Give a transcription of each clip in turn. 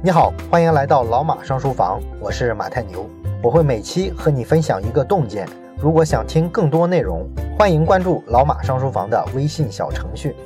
你好，欢迎来到老马上书房，我是马太牛，我会每期和你分享一个洞见。如果想听更多内容，欢迎关注老马上书房的微信小程序。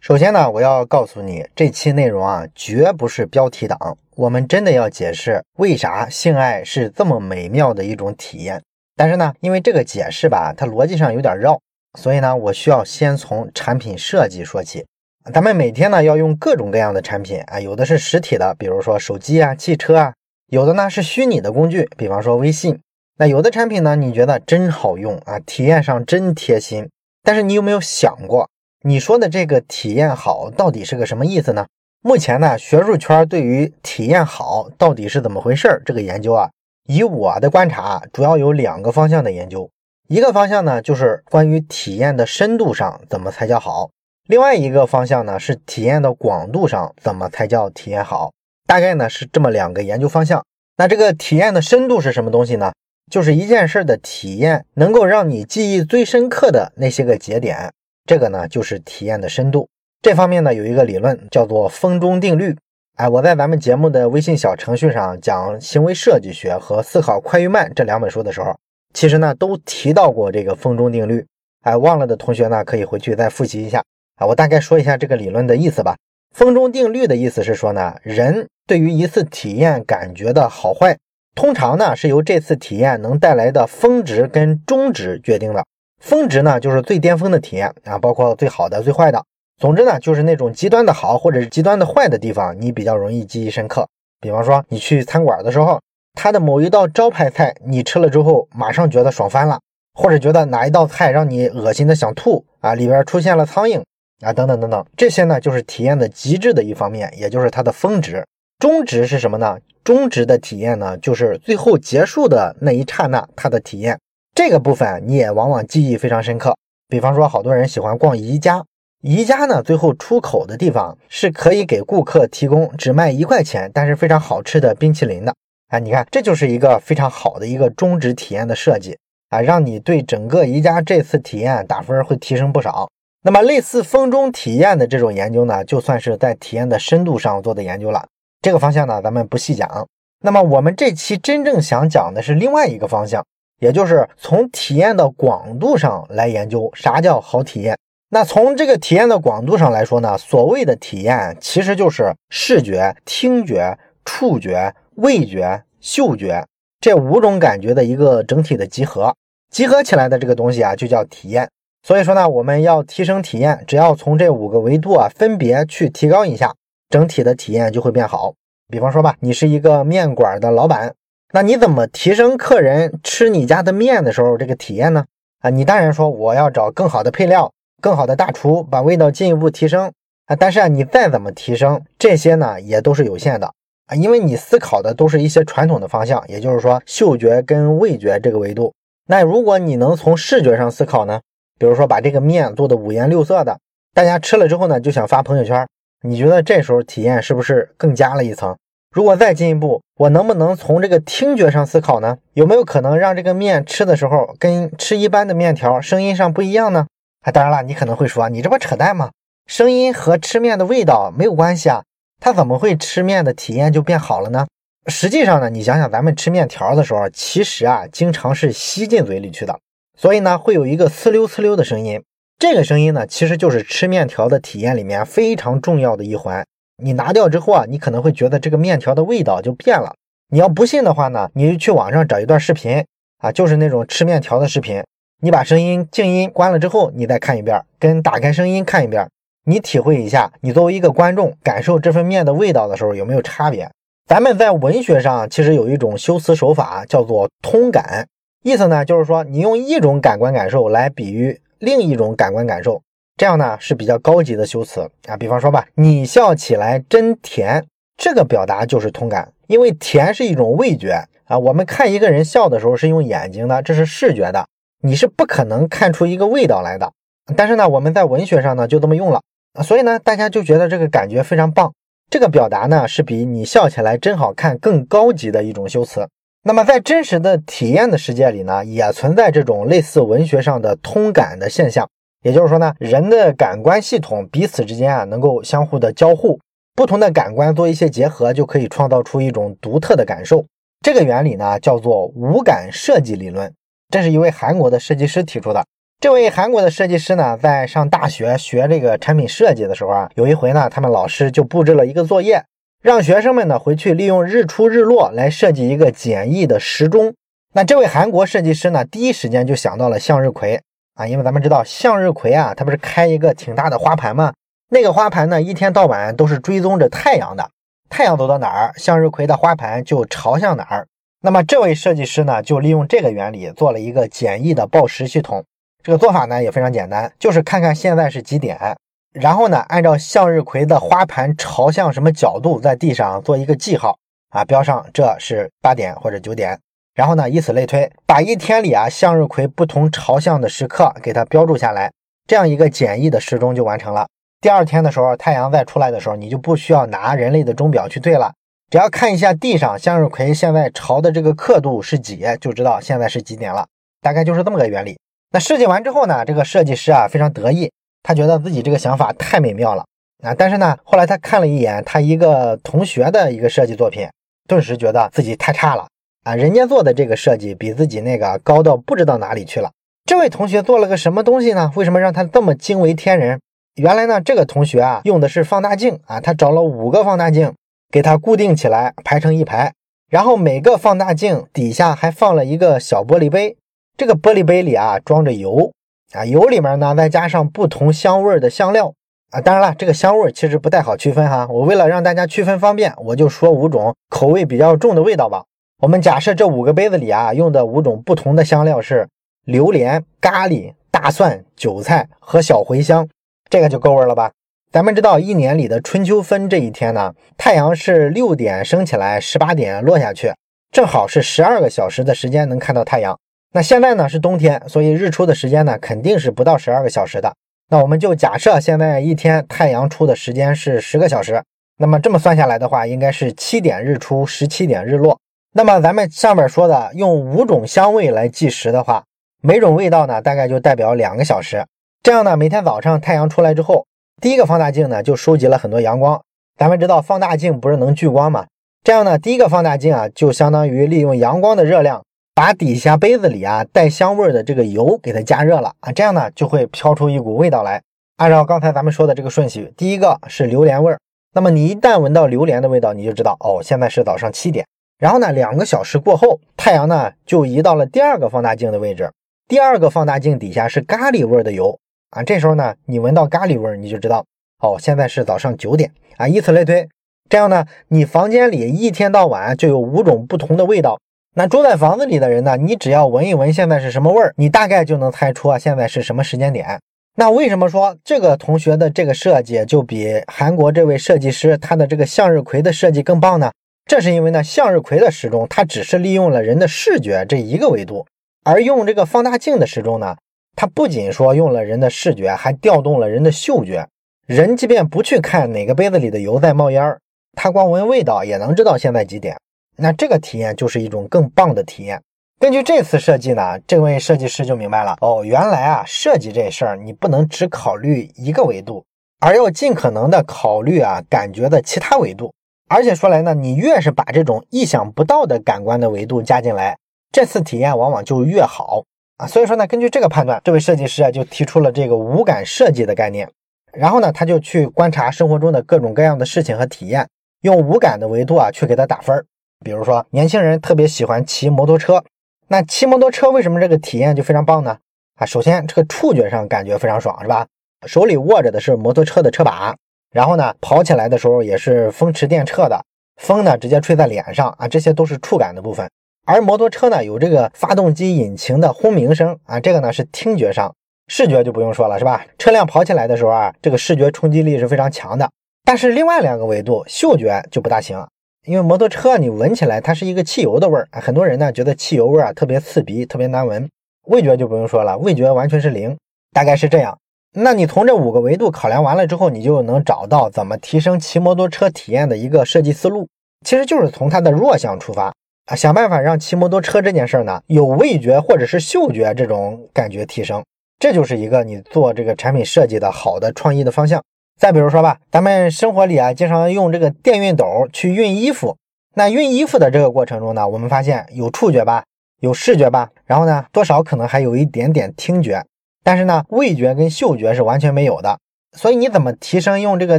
首先呢，我要告诉你，这期内容啊，绝不是标题党，我们真的要解释为啥性爱是这么美妙的一种体验。但是呢，因为这个解释吧，它逻辑上有点绕，所以呢，我需要先从产品设计说起。咱们每天呢要用各种各样的产品啊，有的是实体的，比如说手机啊、汽车啊；有的呢是虚拟的工具，比方说微信。那有的产品呢，你觉得真好用啊，体验上真贴心。但是你有没有想过，你说的这个体验好到底是个什么意思呢？目前呢，学术圈对于体验好到底是怎么回事这个研究啊，以我的观察，主要有两个方向的研究。一个方向呢，就是关于体验的深度上怎么才叫好。另外一个方向呢，是体验的广度上怎么才叫体验好？大概呢是这么两个研究方向。那这个体验的深度是什么东西呢？就是一件事的体验能够让你记忆最深刻的那些个节点，这个呢就是体验的深度。这方面呢有一个理论叫做风中定律。哎，我在咱们节目的微信小程序上讲行为设计学和思考快与慢这两本书的时候，其实呢都提到过这个风中定律。哎，忘了的同学呢可以回去再复习一下。啊，我大概说一下这个理论的意思吧。风中定律的意思是说呢，人对于一次体验感觉的好坏，通常呢是由这次体验能带来的峰值跟中值决定的。峰值呢就是最巅峰的体验啊，包括最好的、最坏的。总之呢，就是那种极端的好或者是极端的坏的地方，你比较容易记忆深刻。比方说，你去餐馆的时候，它的某一道招牌菜，你吃了之后马上觉得爽翻了，或者觉得哪一道菜让你恶心的想吐啊，里边出现了苍蝇。啊，等等等等，这些呢就是体验的极致的一方面，也就是它的峰值。中值是什么呢？中值的体验呢，就是最后结束的那一刹那，它的体验这个部分你也往往记忆非常深刻。比方说，好多人喜欢逛宜家，宜家呢最后出口的地方是可以给顾客提供只卖一块钱，但是非常好吃的冰淇淋的。啊，你看，这就是一个非常好的一个中值体验的设计啊，让你对整个宜家这次体验打分会提升不少。那么，类似风中体验的这种研究呢，就算是在体验的深度上做的研究了。这个方向呢，咱们不细讲。那么，我们这期真正想讲的是另外一个方向，也就是从体验的广度上来研究啥叫好体验。那从这个体验的广度上来说呢，所谓的体验其实就是视觉、听觉、触觉、味觉、嗅觉这五种感觉的一个整体的集合，集合起来的这个东西啊，就叫体验。所以说呢，我们要提升体验，只要从这五个维度啊分别去提高一下，整体的体验就会变好。比方说吧，你是一个面馆的老板，那你怎么提升客人吃你家的面的时候这个体验呢？啊，你当然说我要找更好的配料，更好的大厨，把味道进一步提升啊。但是啊，你再怎么提升，这些呢也都是有限的啊，因为你思考的都是一些传统的方向，也就是说嗅觉跟味觉这个维度。那如果你能从视觉上思考呢？比如说把这个面做的五颜六色的，大家吃了之后呢，就想发朋友圈。你觉得这时候体验是不是更加了一层？如果再进一步，我能不能从这个听觉上思考呢？有没有可能让这个面吃的时候跟吃一般的面条声音上不一样呢？啊，当然了，你可能会说，你这不扯淡吗？声音和吃面的味道没有关系啊，它怎么会吃面的体验就变好了呢？实际上呢，你想想咱们吃面条的时候，其实啊，经常是吸进嘴里去的。所以呢，会有一个呲溜呲溜的声音，这个声音呢，其实就是吃面条的体验里面非常重要的一环。你拿掉之后啊，你可能会觉得这个面条的味道就变了。你要不信的话呢，你就去网上找一段视频啊，就是那种吃面条的视频。你把声音静音关了之后，你再看一遍，跟打开声音看一遍，你体会一下，你作为一个观众感受这份面的味道的时候有没有差别？咱们在文学上其实有一种修辞手法叫做通感。意思呢，就是说你用一种感官感受来比喻另一种感官感受，这样呢是比较高级的修辞啊。比方说吧，你笑起来真甜，这个表达就是通感，因为甜是一种味觉啊。我们看一个人笑的时候是用眼睛的，这是视觉的，你是不可能看出一个味道来的。但是呢，我们在文学上呢就这么用了，所以呢，大家就觉得这个感觉非常棒。这个表达呢是比你笑起来真好看更高级的一种修辞。那么在真实的体验的世界里呢，也存在这种类似文学上的通感的现象。也就是说呢，人的感官系统彼此之间啊能够相互的交互。不同的感官做一些结合，就可以创造出一种独特的感受。这个原理呢，叫做五感设计理论。这是一位韩国的设计师提出的。这位韩国的设计师呢，在上大学学这个产品设计的时候啊，有一回呢，他们老师就布置了一个作业，让学生们呢回去利用日出日落来设计一个简易的时钟。那这位韩国设计师呢，第一时间就想到了向日葵啊，因为咱们知道向日葵啊，它不是开一个挺大的花盘吗？那个花盘呢，一天到晚都是追踪着太阳的，太阳走到哪儿，向日葵的花盘就朝向哪儿。那么这位设计师呢，就利用这个原理做了一个简易的报时系统。这个做法呢也非常简单，就是看看现在是几点，然后呢按照向日葵的花盘朝向什么角度，在地上做一个记号啊，标上这是八点或者九点，然后呢以此类推，把一天里啊向日葵不同朝向的时刻给它标注下来，这样一个简易的时钟就完成了。第二天的时候，太阳再出来的时候，你就不需要拿人类的钟表去对了，只要看一下地上向日葵现在朝的这个刻度是几，就知道现在是几点了。大概就是这么个原理。那设计完之后呢，这个设计师啊非常得意，他觉得自己这个想法太美妙了啊！但是呢，后来他看了一眼他一个同学的一个设计作品，顿时觉得自己太差了啊！人家做的这个设计比自己那个高到不知道哪里去了。这位同学做了个什么东西呢？为什么让他这么惊为天人？原来呢，这个同学啊用的是放大镜啊，他找了五个放大镜给他固定起来，排成一排，然后每个放大镜底下还放了一个小玻璃杯。这个玻璃杯里啊装着油啊，油里面呢再加上不同香味的香料啊。当然了，这个香味其实不太好区分哈。我为了让大家区分方便，我就说五种口味比较重的味道吧。我们假设这五个杯子里啊用的五种不同的香料是榴莲、咖喱、大蒜、韭菜和小茴香，这个就够味了吧？咱们知道一年里的春秋分这一天呢，太阳是六点升起来，十八点落下去，正好是十二个小时的时间能看到太阳。那现在呢是冬天，所以日出的时间呢肯定是不到十二个小时的。那我们就假设现在一天太阳出的时间是十个小时，那么这么算下来的话，应该是七点日出，十七点日落。那么咱们上面说的用五种香味来计时的话，每种味道呢大概就代表两个小时。这样呢，每天早上太阳出来之后，第一个放大镜呢就收集了很多阳光。咱们知道放大镜不是能聚光吗？这样呢，第一个放大镜啊就相当于利用阳光的热量。把底下杯子里啊带香味的这个油给它加热了啊，这样呢就会飘出一股味道来。按照刚才咱们说的这个顺序，第一个是榴莲味儿。那么你一旦闻到榴莲的味道，你就知道哦，现在是早上七点。然后呢，两个小时过后，太阳呢就移到了第二个放大镜的位置。第二个放大镜底下是咖喱味的油啊，这时候呢你闻到咖喱味儿，你就知道哦，现在是早上九点啊，以此类推。这样呢，你房间里一天到晚就有五种不同的味道。那住在房子里的人呢？你只要闻一闻现在是什么味儿，你大概就能猜出啊现在是什么时间点。那为什么说这个同学的这个设计就比韩国这位设计师他的这个向日葵的设计更棒呢？这是因为呢向日葵的时钟它只是利用了人的视觉这一个维度，而用这个放大镜的时钟呢，它不仅说用了人的视觉，还调动了人的嗅觉。人即便不去看哪个杯子里的油在冒烟儿，他光闻味道也能知道现在几点。那这个体验就是一种更棒的体验。根据这次设计呢，这位设计师就明白了哦，原来啊，设计这事儿你不能只考虑一个维度，而要尽可能的考虑啊感觉的其他维度。而且说来呢，你越是把这种意想不到的感官的维度加进来，这次体验往往就越好啊。所以说呢，根据这个判断，这位设计师啊就提出了这个五感设计的概念。然后呢，他就去观察生活中的各种各样的事情和体验，用五感的维度啊去给他打分儿。比如说，年轻人特别喜欢骑摩托车，那骑摩托车为什么这个体验就非常棒呢？啊，首先这个触觉上感觉非常爽，是吧？手里握着的是摩托车的车把，然后呢，跑起来的时候也是风驰电掣的，风呢直接吹在脸上啊，这些都是触感的部分。而摩托车呢有这个发动机引擎的轰鸣声啊，这个呢是听觉上，视觉就不用说了，是吧？车辆跑起来的时候啊，这个视觉冲击力是非常强的。但是另外两个维度，嗅觉就不大行。因为摩托车你闻起来它是一个汽油的味儿啊，很多人呢觉得汽油味儿啊特别刺鼻，特别难闻。味觉就不用说了，味觉完全是零，大概是这样。那你从这五个维度考量完了之后，你就能找到怎么提升骑摩托车体验的一个设计思路，其实就是从它的弱项出发啊，想办法让骑摩托车这件事儿呢有味觉或者是嗅觉这种感觉提升，这就是一个你做这个产品设计的好的创意的方向。再比如说吧，咱们生活里啊，经常用这个电熨斗去熨衣服。那熨衣服的这个过程中呢，我们发现有触觉吧，有视觉吧，然后呢，多少可能还有一点点听觉，但是呢，味觉跟嗅觉是完全没有的。所以你怎么提升用这个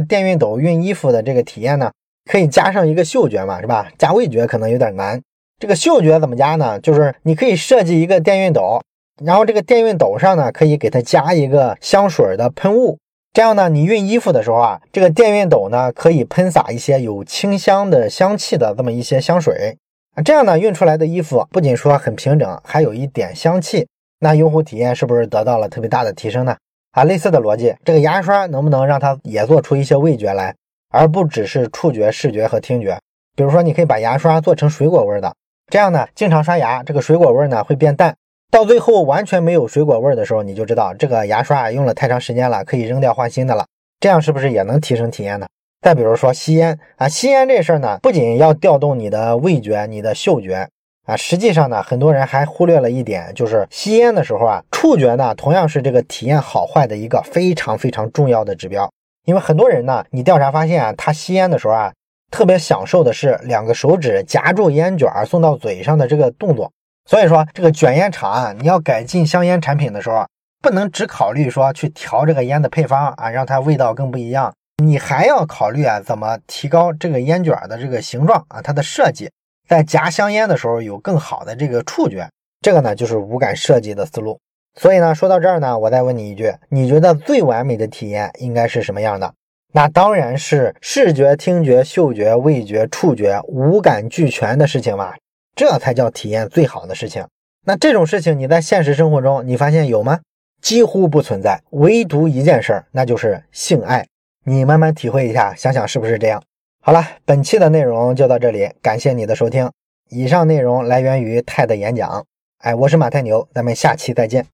电熨斗熨衣服的这个体验呢？可以加上一个嗅觉嘛，是吧？加味觉可能有点难。这个嗅觉怎么加呢？就是你可以设计一个电熨斗，然后这个电熨斗上呢，可以给它加一个香水的喷雾。这样呢，你熨衣服的时候啊，这个电熨斗呢可以喷洒一些有清香的香气的这么一些香水啊，这样呢熨出来的衣服不仅说很平整，还有一点香气，那用户体验是不是得到了特别大的提升呢？啊，类似的逻辑，这个牙刷能不能让它也做出一些味觉来，而不只是触觉、视觉和听觉？比如说，你可以把牙刷做成水果味的，这样呢，经常刷牙，这个水果味呢会变淡。到最后完全没有水果味儿的时候，你就知道这个牙刷用了太长时间了，可以扔掉换新的了。这样是不是也能提升体验呢？再比如说吸烟啊，吸烟这事儿呢，不仅要调动你的味觉、你的嗅觉啊，实际上呢，很多人还忽略了一点，就是吸烟的时候啊，触觉呢同样是这个体验好坏的一个非常非常重要的指标。因为很多人呢，你调查发现啊，他吸烟的时候啊，特别享受的是两个手指夹住烟卷送到嘴上的这个动作。所以说，这个卷烟厂啊，你要改进香烟产品的时候，不能只考虑说去调这个烟的配方啊，让它味道更不一样。你还要考虑啊，怎么提高这个烟卷的这个形状啊，它的设计，在夹香烟的时候有更好的这个触觉。这个呢，就是五感设计的思路。所以呢，说到这儿呢，我再问你一句，你觉得最完美的体验应该是什么样的？那当然是视觉、听觉、嗅觉、味觉、触觉五感俱全的事情嘛。这才叫体验最好的事情。那这种事情你在现实生活中你发现有吗？几乎不存在。唯独一件事儿，那就是性爱。你慢慢体会一下，想想是不是这样？好了，本期的内容就到这里，感谢你的收听。以上内容来源于泰的演讲。哎，我是马太牛，咱们下期再见。